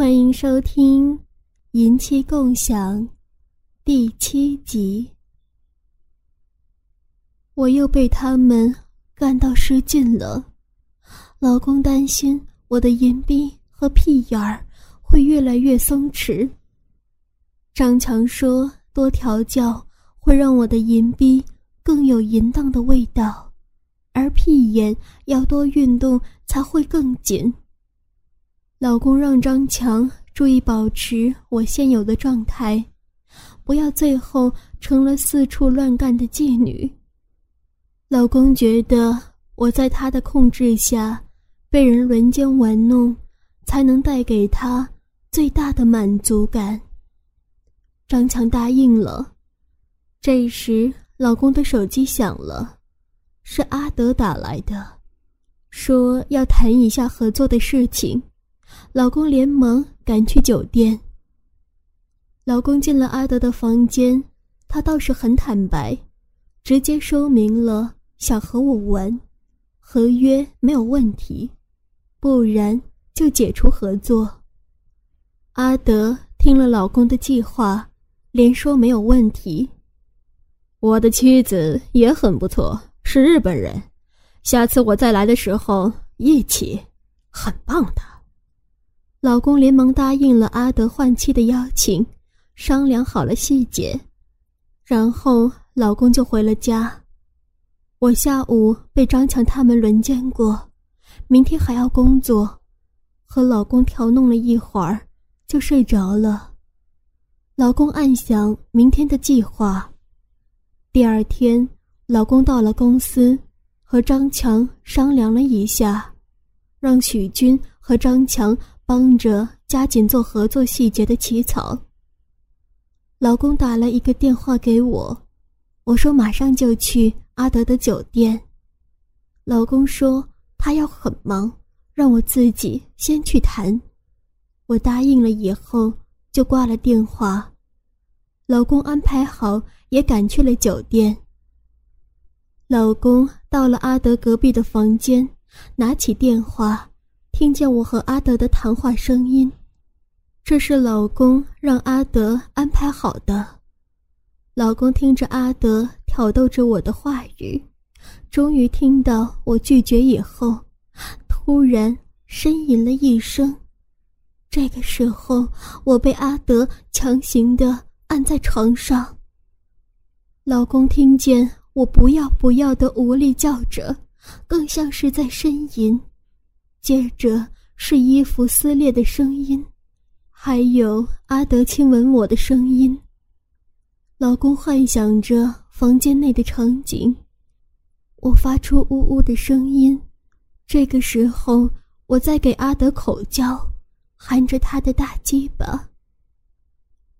欢迎收听《淫妻共享》第七集。我又被他们干到失禁了，老公担心我的淫逼和屁眼儿会越来越松弛。张强说：“多调教会让我的淫逼更有淫荡的味道，而屁眼要多运动才会更紧。”老公让张强注意保持我现有的状态，不要最后成了四处乱干的妓女。老公觉得我在他的控制下被人轮奸玩弄，才能带给他最大的满足感。张强答应了。这时，老公的手机响了，是阿德打来的，说要谈一下合作的事情。老公连忙赶去酒店。老公进了阿德的房间，他倒是很坦白，直接说明了想和我玩，合约没有问题，不然就解除合作。阿德听了老公的计划，连说没有问题。我的妻子也很不错，是日本人，下次我再来的时候一起，很棒的。老公连忙答应了阿德换妻的邀请，商量好了细节，然后老公就回了家。我下午被张强他们轮奸过，明天还要工作，和老公调弄了一会儿，就睡着了。老公暗想明天的计划。第二天，老公到了公司，和张强商量了一下，让许军和张强。帮着加紧做合作细节的起草。老公打了一个电话给我，我说马上就去阿德的酒店。老公说他要很忙，让我自己先去谈。我答应了以后就挂了电话。老公安排好，也赶去了酒店。老公到了阿德隔壁的房间，拿起电话。听见我和阿德的谈话声音，这是老公让阿德安排好的。老公听着阿德挑逗着我的话语，终于听到我拒绝以后，突然呻吟了一声。这个时候，我被阿德强行的按在床上。老公听见我不要不要的无力叫着，更像是在呻吟。接着是衣服撕裂的声音，还有阿德亲吻我的声音。老公幻想着房间内的场景，我发出呜呜的声音。这个时候，我在给阿德口交，含着他的大鸡巴。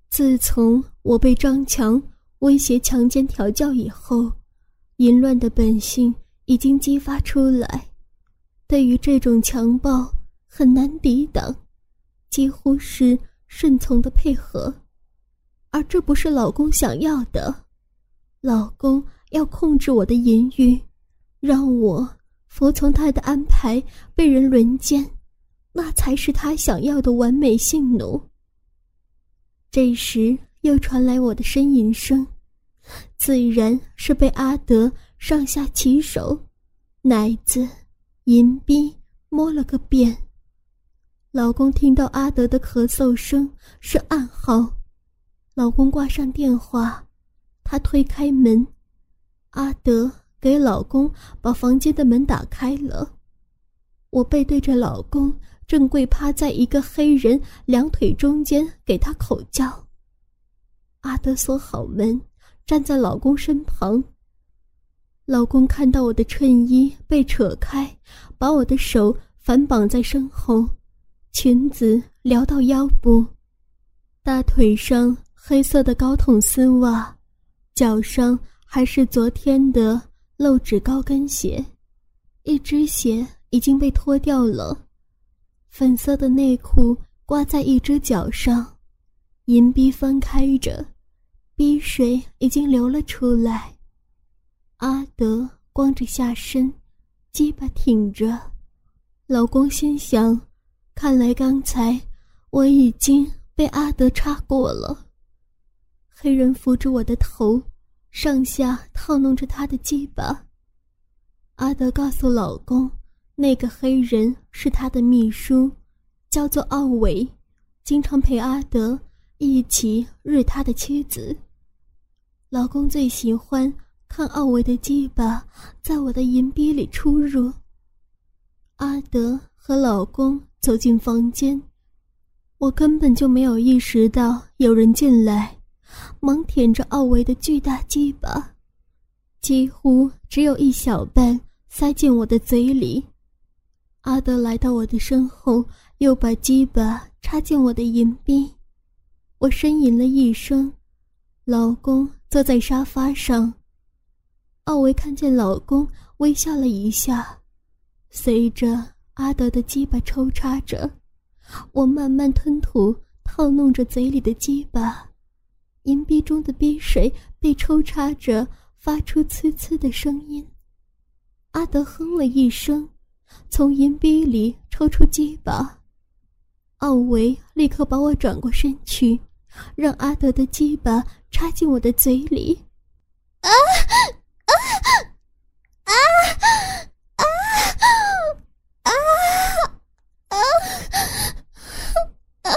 自从我被张强威胁强奸调教以后，淫乱的本性已经激发出来。对于这种强暴很难抵挡，几乎是顺从的配合，而这不是老公想要的。老公要控制我的淫欲，让我服从他的安排，被人轮奸，那才是他想要的完美性奴。这时又传来我的呻吟声，自然是被阿德上下其手，奶子。银逼摸了个遍，老公听到阿德的咳嗽声是暗号，老公挂上电话，他推开门，阿德给老公把房间的门打开了，我背对着老公，正跪趴在一个黑人两腿中间给他口交，阿德锁好门，站在老公身旁。老公看到我的衬衣被扯开，把我的手反绑在身后，裙子撩到腰部，大腿上黑色的高筒丝袜，脚上还是昨天的露趾高跟鞋，一只鞋已经被脱掉了，粉色的内裤挂在一只脚上，银逼翻开着，逼水已经流了出来。阿德光着下身，鸡巴挺着，老公心想：看来刚才我已经被阿德插过了。黑人扶着我的头，上下套弄着他的鸡巴。阿德告诉老公，那个黑人是他的秘书，叫做奥维，经常陪阿德一起日他的妻子。老公最喜欢看奥维的鸡巴在我的银币里出入。阿德和老公走进房间，我根本就没有意识到有人进来，忙舔着奥维的巨大鸡巴，几乎只有一小半。塞进我的嘴里，阿德来到我的身后，又把鸡巴插进我的银币。我呻吟了一声，老公坐在沙发上。奥维看见老公，微笑了一下。随着阿德的鸡巴抽插着，我慢慢吞吐，套弄着嘴里的鸡巴，银币中的逼水被抽插着，发出呲呲的声音。阿德哼了一声，从银币里抽出鸡巴。奥维立刻把我转过身去，让阿德的鸡巴插进我的嘴里。啊啊啊啊啊啊！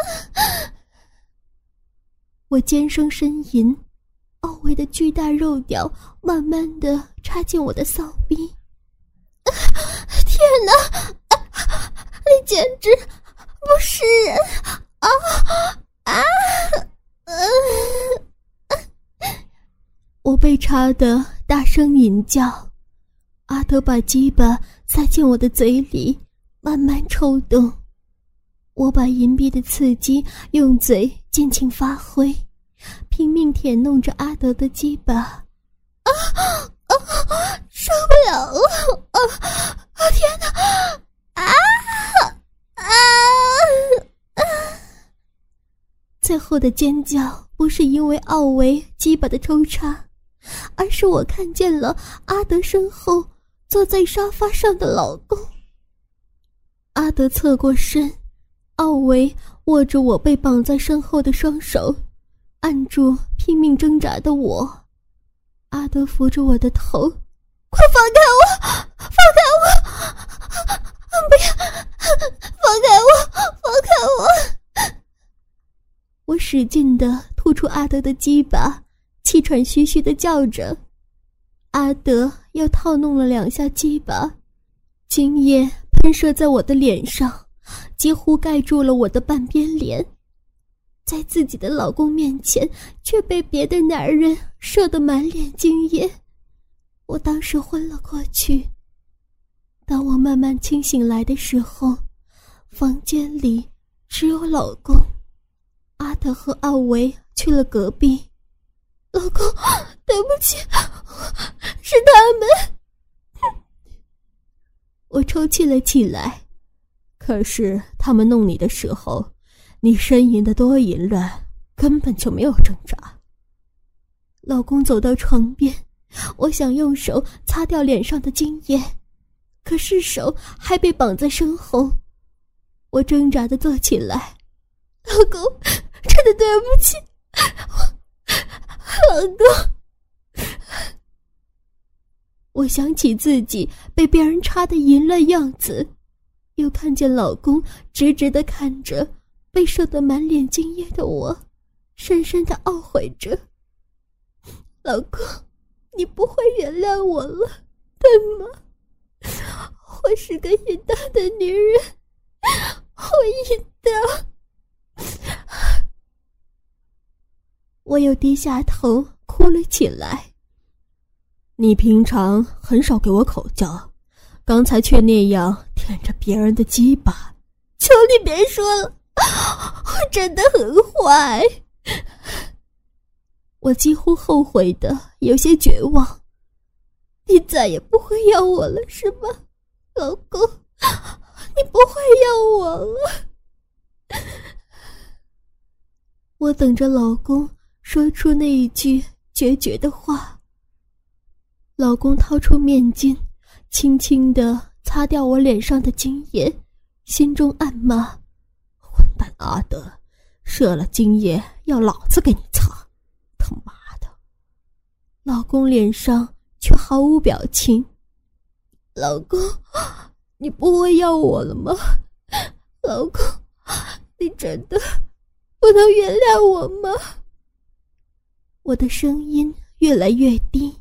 我尖声呻吟，奥维的巨大肉屌慢慢的插进我的骚逼。天哪！你简直不是人啊啊！我被插的大声吟叫。阿德把鸡巴塞进我的嘴里，慢慢抽动。我把银币的刺激用嘴尽情发挥，拼命舔弄着阿德的鸡巴。啊！受不了了！啊啊！天哪！啊啊啊！最后的尖叫不是因为奥维鸡巴的抽插，而是我看见了阿德身后坐在沙发上的老公。阿德侧过身，奥维握着我被绑在身后的双手，按住拼命挣扎的我。阿德扶着我的头，快放开我！放开我！不要！放开我！放开我！我使劲的吐出阿德的鸡巴，气喘吁吁的叫着。阿德又套弄了两下鸡巴，精液喷射在我的脸上，几乎盖住了我的半边脸。在自己的老公面前，却被别的男人射得满脸精液，我当时昏了过去。当我慢慢清醒来的时候，房间里只有老公，阿德和奥维去了隔壁。老公，对不起，是他们。我抽泣了起来。可是他们弄你的时候。你呻吟的多淫乱，根本就没有挣扎。老公走到床边，我想用手擦掉脸上的精液，可是手还被绑在身后。我挣扎的坐起来，老公，真的对不起，我老公。我想起自己被别人插的淫乱样子，又看见老公直直的看着。被射得满脸精液的我，深深的懊悔着。老公，你不会原谅我了，对吗？我是个淫荡的女人，我淫荡。我又低下头哭了起来。你平常很少给我口交，刚才却那样舔着别人的鸡巴。求你别说了。我真的很坏，我几乎后悔的有些绝望。你再也不会要我了，是吗，老公？你不会要我了。我等着老公说出那一句决绝的话。老公掏出面巾，轻轻的擦掉我脸上的精液，心中暗骂。混蛋阿德，射了精液要老子给你擦！他妈的！老公脸上却毫无表情。老公，你不会要我了吗？老公，你真的不能原谅我吗？我的声音越来越低，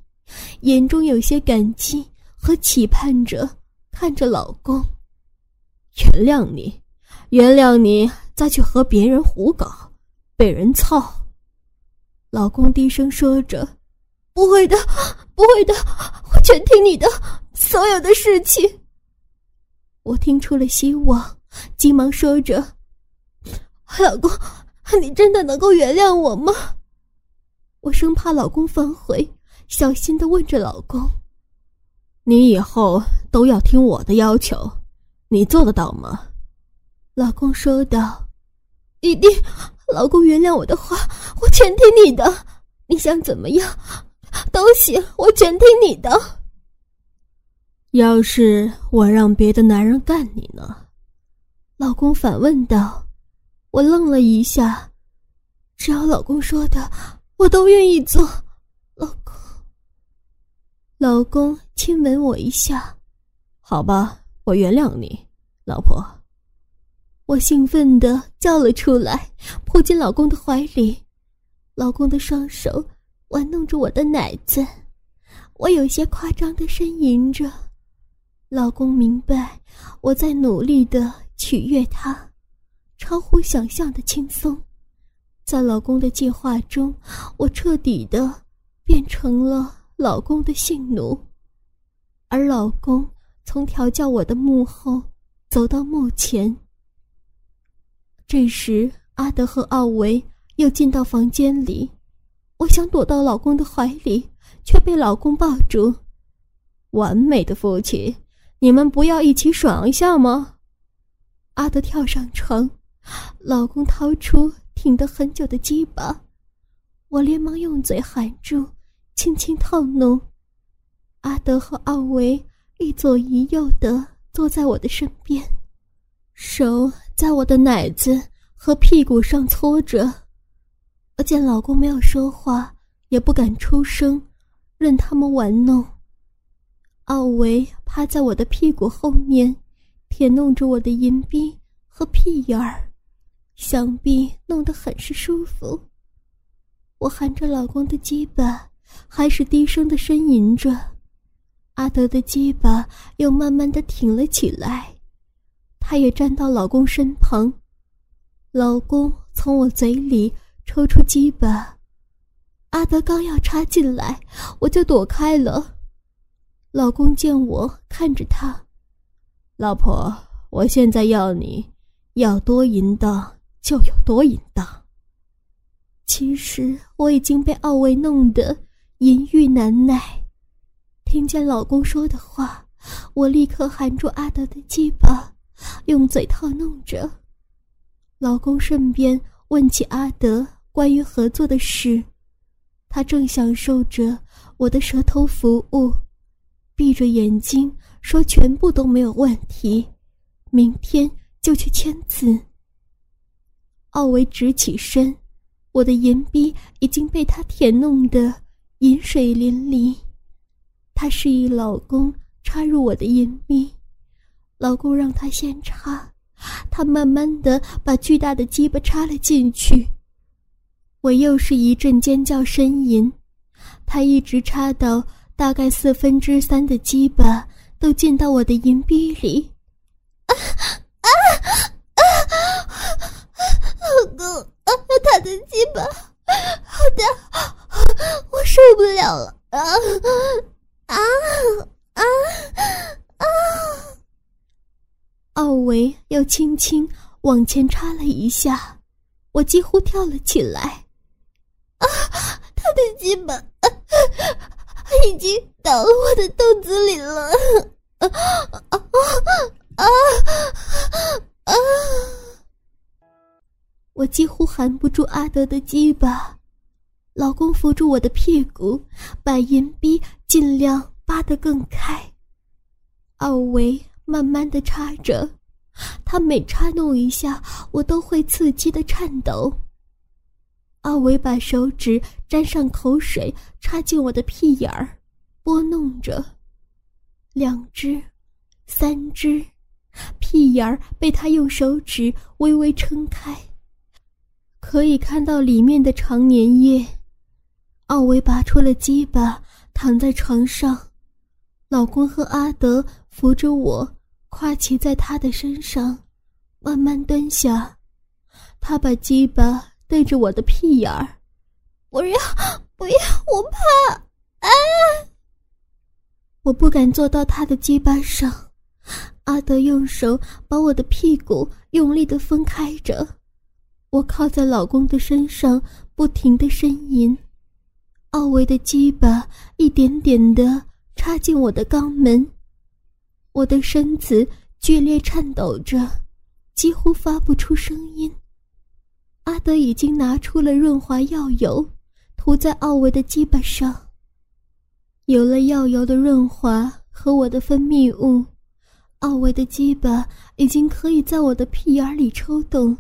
眼中有些感激和期盼着看着老公。原谅你，原谅你，再去和别人胡搞，被人操。老公低声说着：“不会的，不会的，我全听你的，所有的事情。”我听出了希望，急忙说着：“老公，你真的能够原谅我吗？”我生怕老公反悔，小心的问着老公：“你以后都要听我的要求。”你做得到吗？老公说道：“一定。”老公原谅我的话，我全听你的。你想怎么样，都行，我全听你的。要是我让别的男人干你呢？老公反问道。我愣了一下，只要老公说的，我都愿意做。老公，老公亲吻我一下，好吧。我原谅你，老婆。我兴奋的叫了出来，扑进老公的怀里。老公的双手玩弄着我的奶子，我有些夸张的呻吟着。老公明白我在努力的取悦他，超乎想象的轻松。在老公的计划中，我彻底的变成了老公的性奴，而老公。从调教我的幕后走到幕前。这时，阿德和奥维又进到房间里，我想躲到老公的怀里，却被老公抱住。完美的夫妻，你们不要一起爽一下吗？阿德跳上床，老公掏出挺得很久的鸡巴，我连忙用嘴含住，轻轻套弄。阿德和奥维。一左一右的坐在我的身边，手在我的奶子和屁股上搓着。我见老公没有说话，也不敢出声，任他们玩弄。奥维趴在我的屁股后面，舔弄着我的银币和屁眼儿，想必弄得很是舒服。我含着老公的鸡巴，还是低声的呻吟着。阿德的鸡巴又慢慢的挺了起来，他也站到老公身旁。老公从我嘴里抽出鸡巴，阿德刚要插进来，我就躲开了。老公见我看着他，老婆，我现在要你要多淫荡就有多淫荡。其实我已经被奥维弄得淫欲难耐。听见老公说的话，我立刻含住阿德的鸡巴，用嘴套弄着。老公顺便问起阿德关于合作的事，他正享受着我的舌头服务，闭着眼睛说全部都没有问题，明天就去签字。奥维直起身，我的银逼已经被他舔弄得饮水淋漓。他示意老公插入我的阴密，老公让他先插，他慢慢的把巨大的鸡巴插了进去。我又是一阵尖叫呻吟，他一直插到大概四分之三的鸡巴都进到我的阴壁里。啊啊啊！老公，他的鸡巴好大，我受不了了啊！啊啊啊！奥维又轻轻往前插了一下，我几乎跳了起来。啊，他的鸡巴已经到了我的肚子里了！啊啊啊啊！我几乎含不住阿德的鸡巴。老公扶住我的屁股，把银币尽量扒得更开。奥维慢慢的插着，他每插弄一下，我都会刺激的颤抖。奥维把手指沾上口水，插进我的屁眼儿，拨弄着，两只，三只，屁眼儿被他用手指微微撑开，可以看到里面的长粘液。奥维拔出了鸡巴，躺在床上，老公和阿德扶着我，跨骑在他的身上，慢慢蹲下，他把鸡巴。对着我的屁眼儿，不要，不要，我怕！啊！我不敢坐到他的鸡巴上。阿德用手把我的屁股用力的分开着，我靠在老公的身上，不停的呻吟。奥维的鸡巴一点点的插进我的肛门，我的身子剧烈颤抖着，几乎发不出声音。阿德已经拿出了润滑药油，涂在奥维的鸡巴上。有了药油的润滑和我的分泌物，奥维的鸡巴已经可以在我的屁眼里抽动。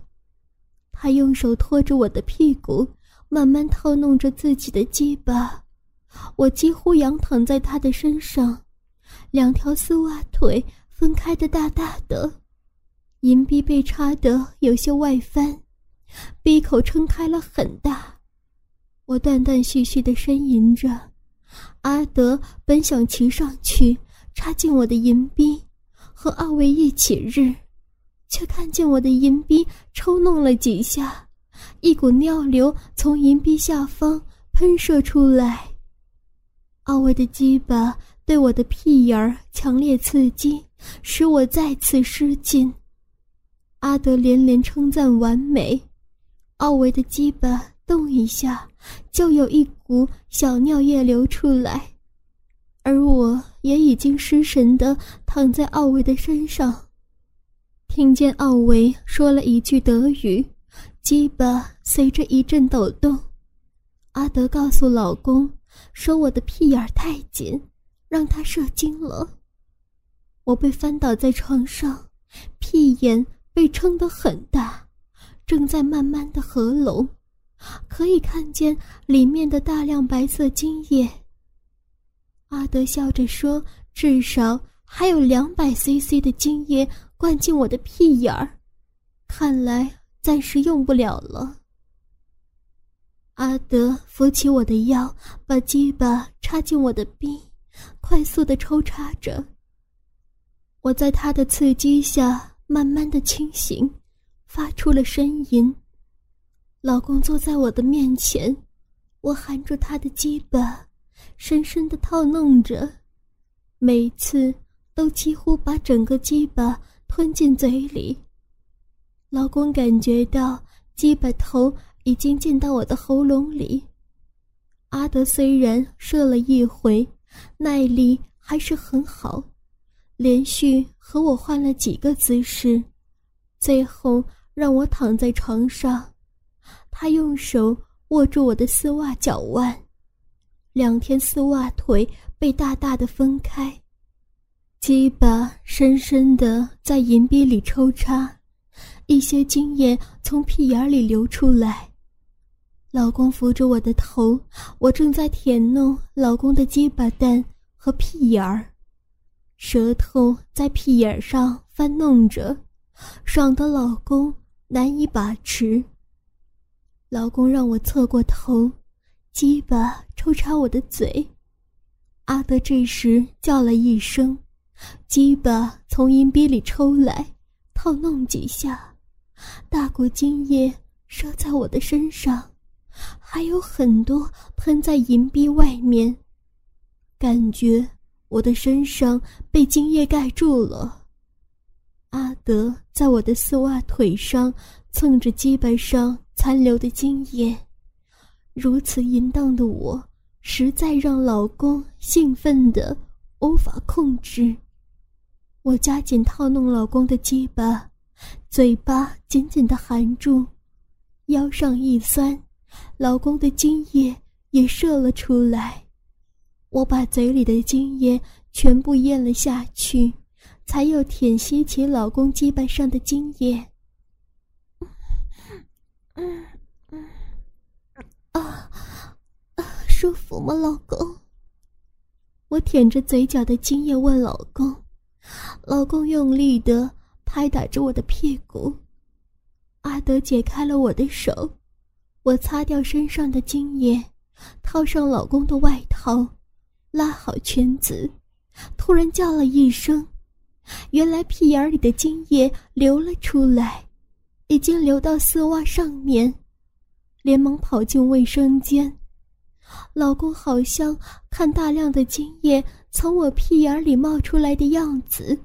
他用手托着我的屁股，慢慢套弄着自己的鸡巴。我几乎仰躺在他的身上，两条丝袜腿分开的大大的，银币被插得有些外翻。闭口撑开了很大，我断断续续的呻吟着。阿德本想骑上去插进我的银币，和奥维一起日，却看见我的银币抽弄了几下，一股尿流从银币下方喷射出来。奥维的鸡巴对我的屁眼儿强烈刺激，使我再次失禁。阿德连连称赞完美。奥维的鸡巴动一下，就有一股小尿液流出来，而我也已经失神的躺在奥维的身上。听见奥维说了一句德语，鸡巴随着一阵抖动。阿德告诉老公说我的屁眼太紧，让他射精了。我被翻倒在床上，屁眼被撑得很大。正在慢慢的合拢，可以看见里面的大量白色精液。阿德笑着说：“至少还有两百 CC 的精液灌进我的屁眼儿，看来暂时用不了了。”阿德扶起我的腰，把鸡巴插进我的逼，快速的抽插着。我在他的刺激下慢慢的清醒。发出了呻吟。老公坐在我的面前，我含住他的鸡巴，深深的套弄着，每次都几乎把整个鸡巴吞进嘴里。老公感觉到鸡巴头已经进到我的喉咙里。阿德虽然射了一回，耐力还是很好，连续和我换了几个姿势，最后。让我躺在床上，他用手握住我的丝袜脚腕，两天丝袜腿被大大的分开，鸡巴深深的在银币里抽插，一些精液从屁眼里流出来。老公扶着我的头，我正在舔弄老公的鸡巴蛋和屁眼儿，舌头在屁眼上翻弄着，爽的老公。难以把持。老公让我侧过头，鸡巴抽插我的嘴。阿德这时叫了一声，鸡巴从阴逼里抽来，套弄几下，大股精液射在我的身上，还有很多喷在银币外面，感觉我的身上被精液盖住了。阿德在我的丝袜腿上蹭着鸡巴上残留的精液，如此淫荡的我，实在让老公兴奋的无法控制。我加紧套弄老公的鸡巴，嘴巴紧紧的含住，腰上一酸，老公的精液也射了出来。我把嘴里的精液全部咽了下去。才又舔吸起老公鸡巴上的精液。嗯嗯啊啊，舒服吗，老公？我舔着嘴角的精液问老公，老公用力的拍打着我的屁股。阿德解开了我的手，我擦掉身上的精液，套上老公的外套，拉好圈子，突然叫了一声，原来屁眼里的精液流了出来，已经流到丝袜上面，连忙跑进卫生间。老公好像看大量的精液从我屁眼里冒出来的样子，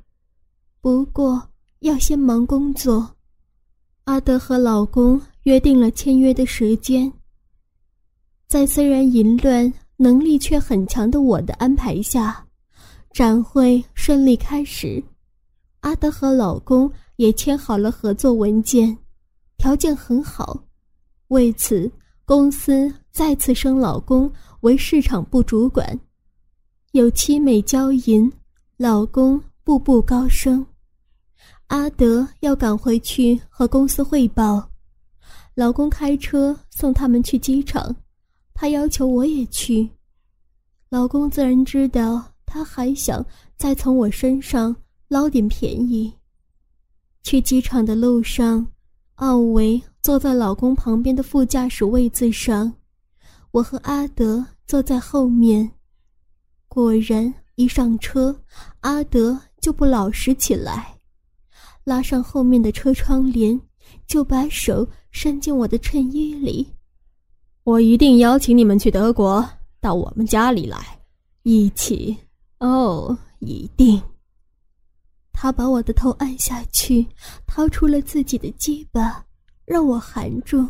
不过要先忙工作。阿德和老公约定了签约的时间。在虽然淫乱能力却很强的我的安排下，展会顺利开始。阿德和老公也签好了合作文件，条件很好。为此，公司再次升老公为市场部主管，有妻美娇淫，老公步步高升。阿德要赶回去和公司汇报，老公开车送他们去机场，他要求我也去。老公自然知道，他还想再从我身上捞点便宜。去机场的路上，奥维坐在老公旁边的副驾驶位子上，我和阿德坐在后面。果然，一上车，阿德就不老实起来。拉上后面的车窗帘，就把手伸进我的衬衣里。我一定邀请你们去德国，到我们家里来，一起。哦，一定。他把我的头按下去，掏出了自己的鸡巴，让我含住。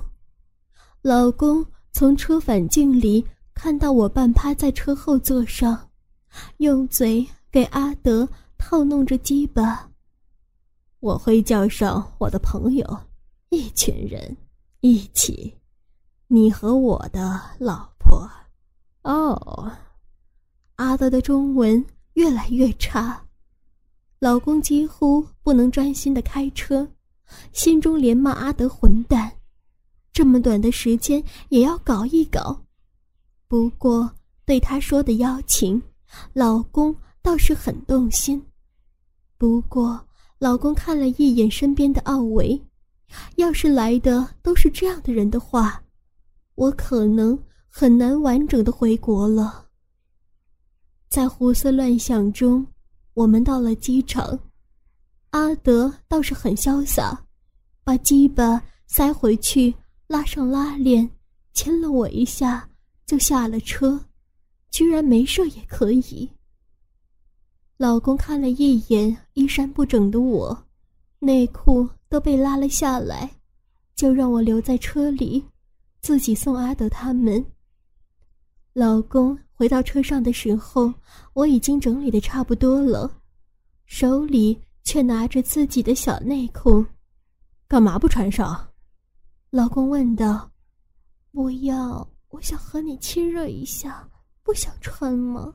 老公从车反镜里看到我半趴在车后座上，用嘴给阿德套弄着鸡巴。我会叫上我的朋友，一群人一起，你和我的老婆。哦，阿德的中文越来越差，老公几乎不能专心的开车，心中连骂阿德混蛋，这么短的时间也要搞一搞。不过对他说的邀请，老公倒是很动心。不过。老公看了一眼身边的奥维，要是来的都是这样的人的话，我可能很难完整的回国了。在胡思乱想中，我们到了机场，阿德倒是很潇洒，把鸡巴塞回去，拉上拉链，亲了我一下，就下了车，居然没射也可以。老公看了一眼衣衫不整的我，内裤都被拉了下来，就让我留在车里，自己送阿德他们。老公回到车上的时候，我已经整理的差不多了，手里却拿着自己的小内裤，干嘛不穿上？老公问道。不要，我想和你亲热一下，不想穿吗？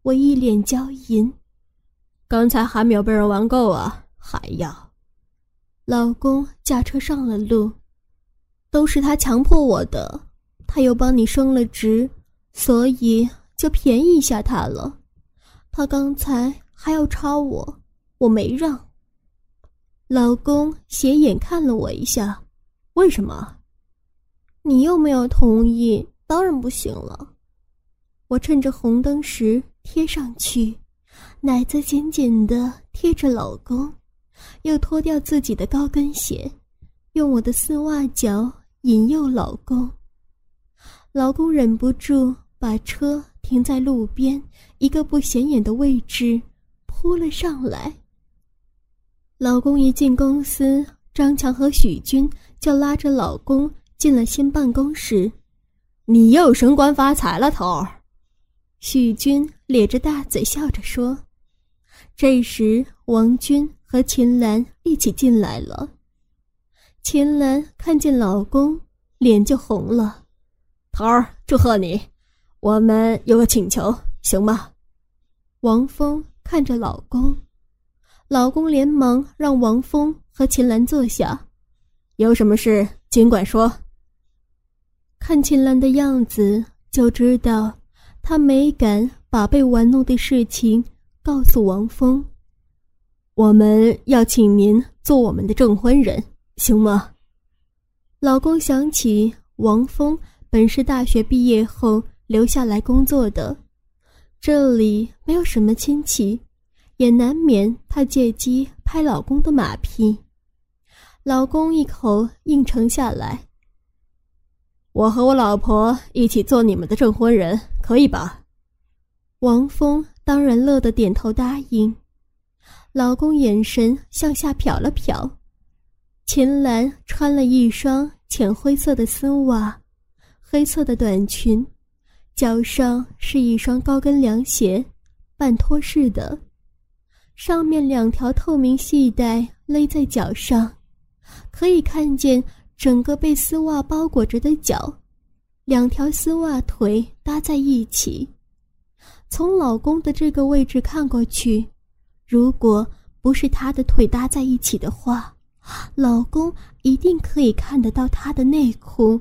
我一脸娇淫，刚才还没有被人玩够啊，还要？老公驾车上了路，都是他强迫我的，他又帮你升了职，所以就便宜一下他了。他刚才还要插我，我没让。老公斜眼看了我一下，为什么？你又没有同意，当然不行了。我趁着红灯时。贴上去，奶子紧紧的贴着老公，又脱掉自己的高跟鞋，用我的丝袜脚引诱老公。老公忍不住把车停在路边一个不显眼的位置，扑了上来。老公一进公司，张强和许军就拉着老公进了新办公室。你又升官发财了，头儿。许军咧着大嘴笑着说：“这时，王军和秦岚一起进来了。秦岚看见老公，脸就红了。头儿，祝贺你！我们有个请求，行吗？”王峰看着老公，老公连忙让王峰和秦岚坐下，有什么事尽管说。看秦岚的样子就知道，她没敢把被玩弄的事情告诉王峰。我们要请您做我们的证婚人，行吗？老公想起王峰本是大学毕业后留下来工作的，这里没有什么亲戚。也难免他借机拍老公的马屁，老公一口应承下来。我和我老婆一起做你们的证婚人，可以吧？王峰当然乐得点头答应。老公眼神向下瞟了瞟，秦岚穿了一双浅灰色的丝袜，黑色的短裙，脚上是一双高跟凉鞋，半拖式的。上面两条透明细带勒在脚上，可以看见整个被丝袜包裹着的脚，两条丝袜腿搭在一起。从老公的这个位置看过去，如果不是他的腿搭在一起的话，老公一定可以看得到他的内裤。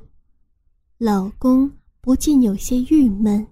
老公不禁有些郁闷。